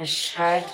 erscheint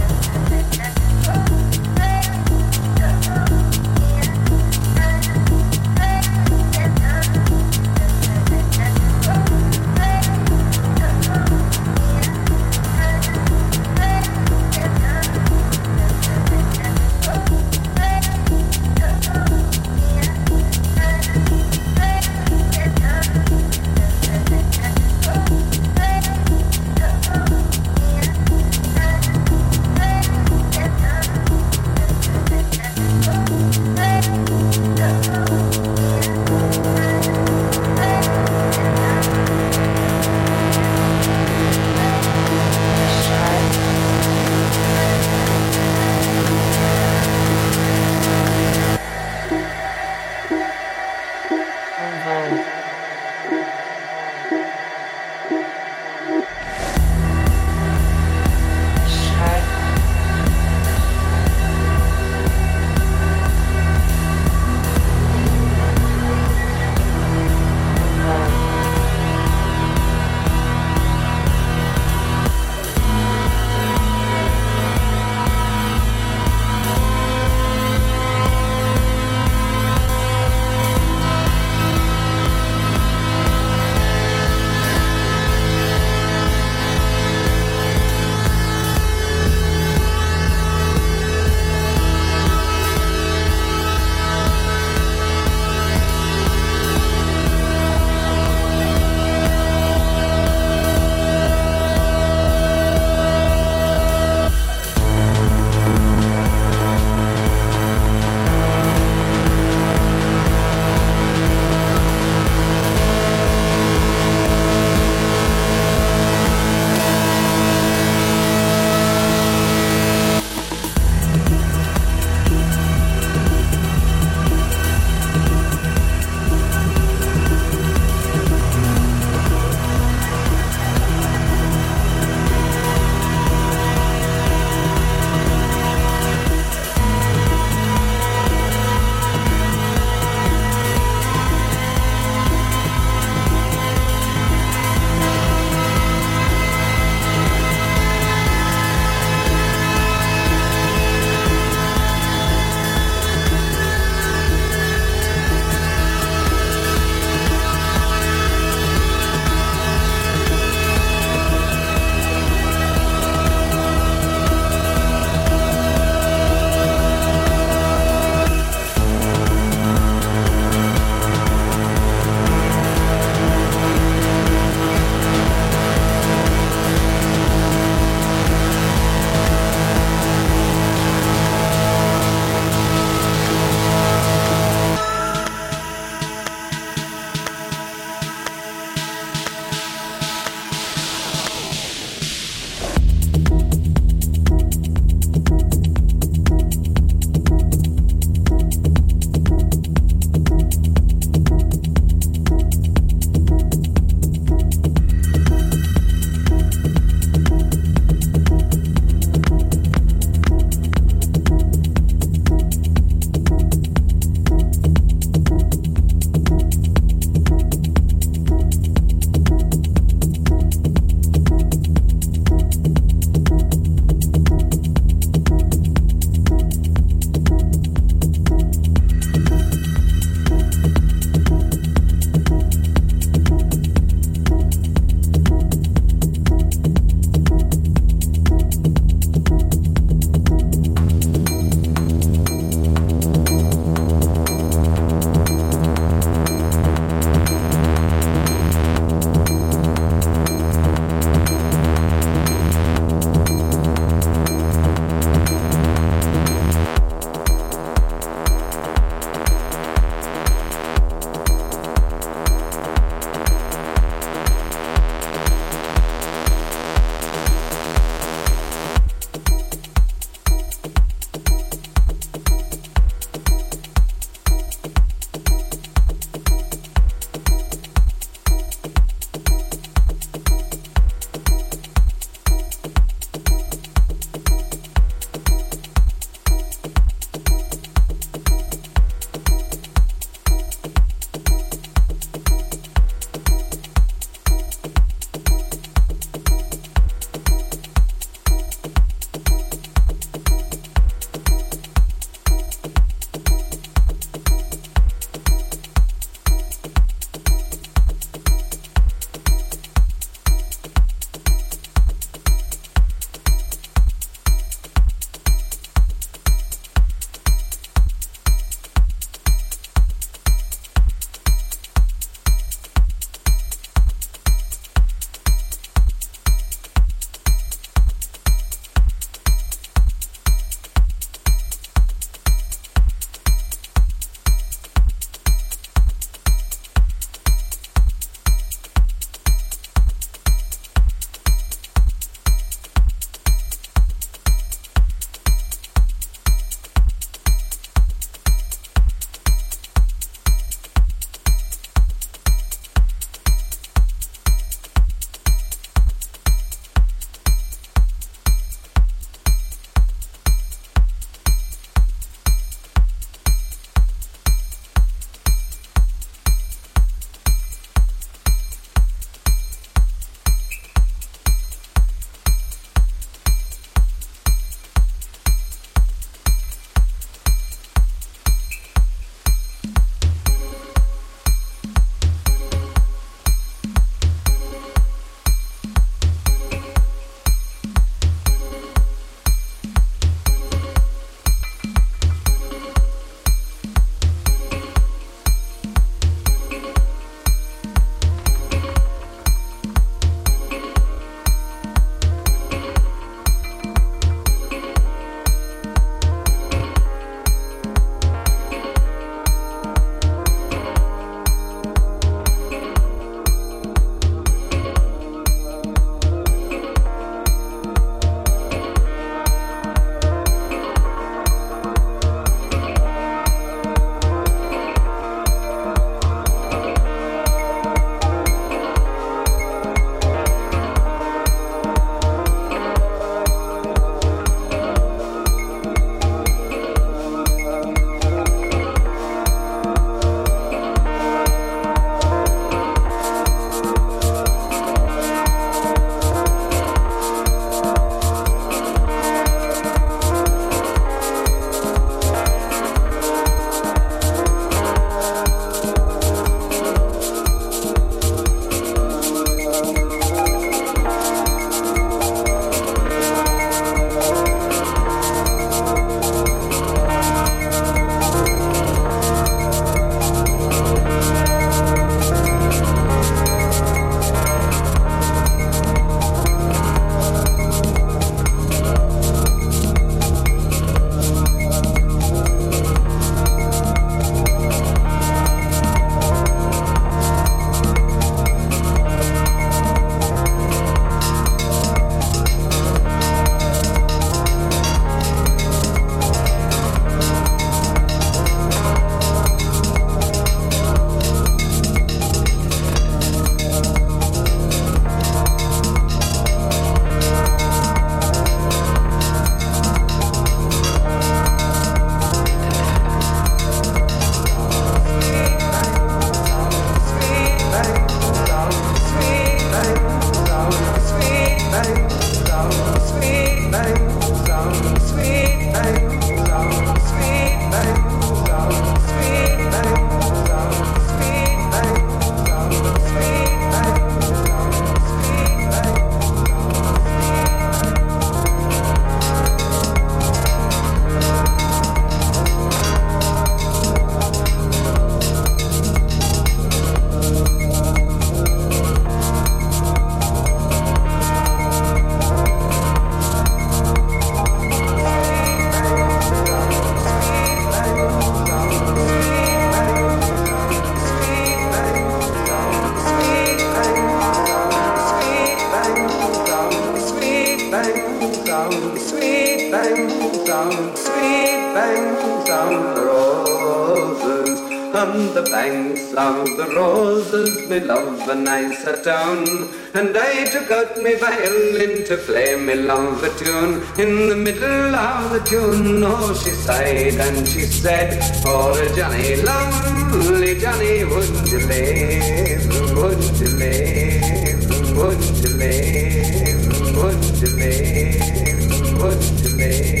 sound, sweet bang sound, sweet bang sound, roses. On the banks of the roses, me love, and I sat down, and I took out my violin to play me love a tune. In the middle of the tune, oh, she sighed and she said, Oh, Johnny, lovely Johnny, would you live, would you live, would you live, would you live, would you live,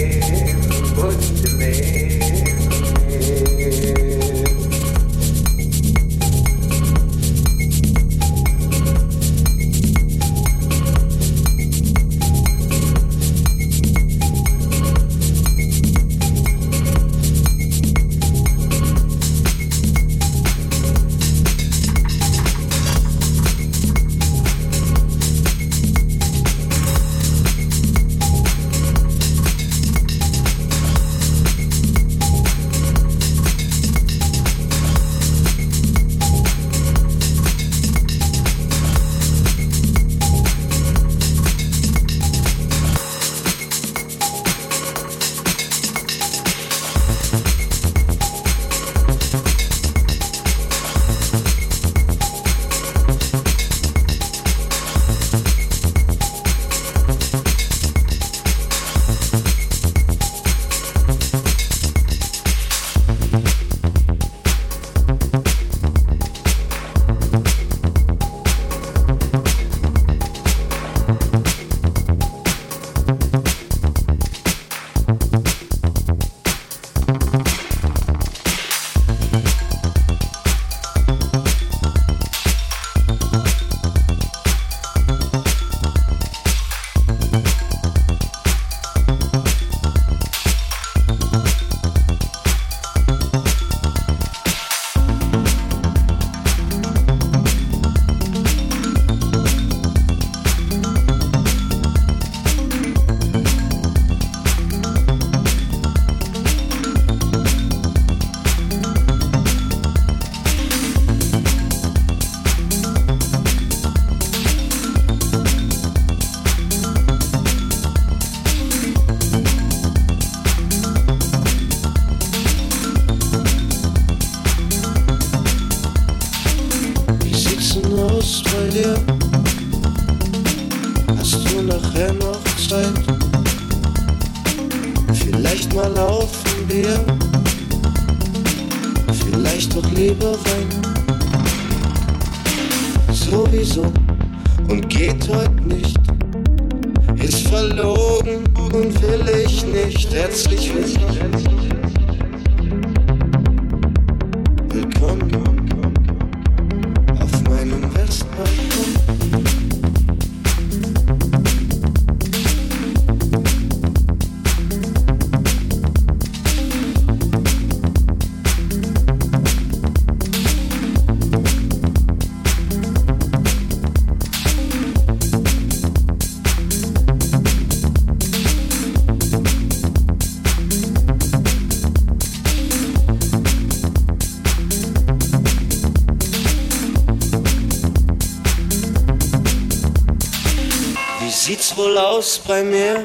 aus bei mir?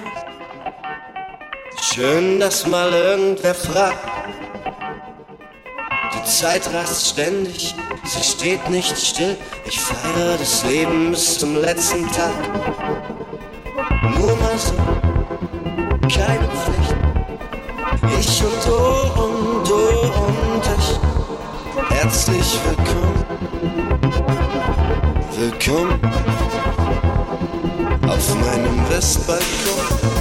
Schön, dass mal irgendwer fragt. Die Zeit rast ständig, sie steht nicht still. Ich feiere das Leben bis zum letzten Tag. Nur mal so, keine Pflicht. Ich und du und du und ich. Herzlich willkommen. Willkommen auf meinem Westbalkon.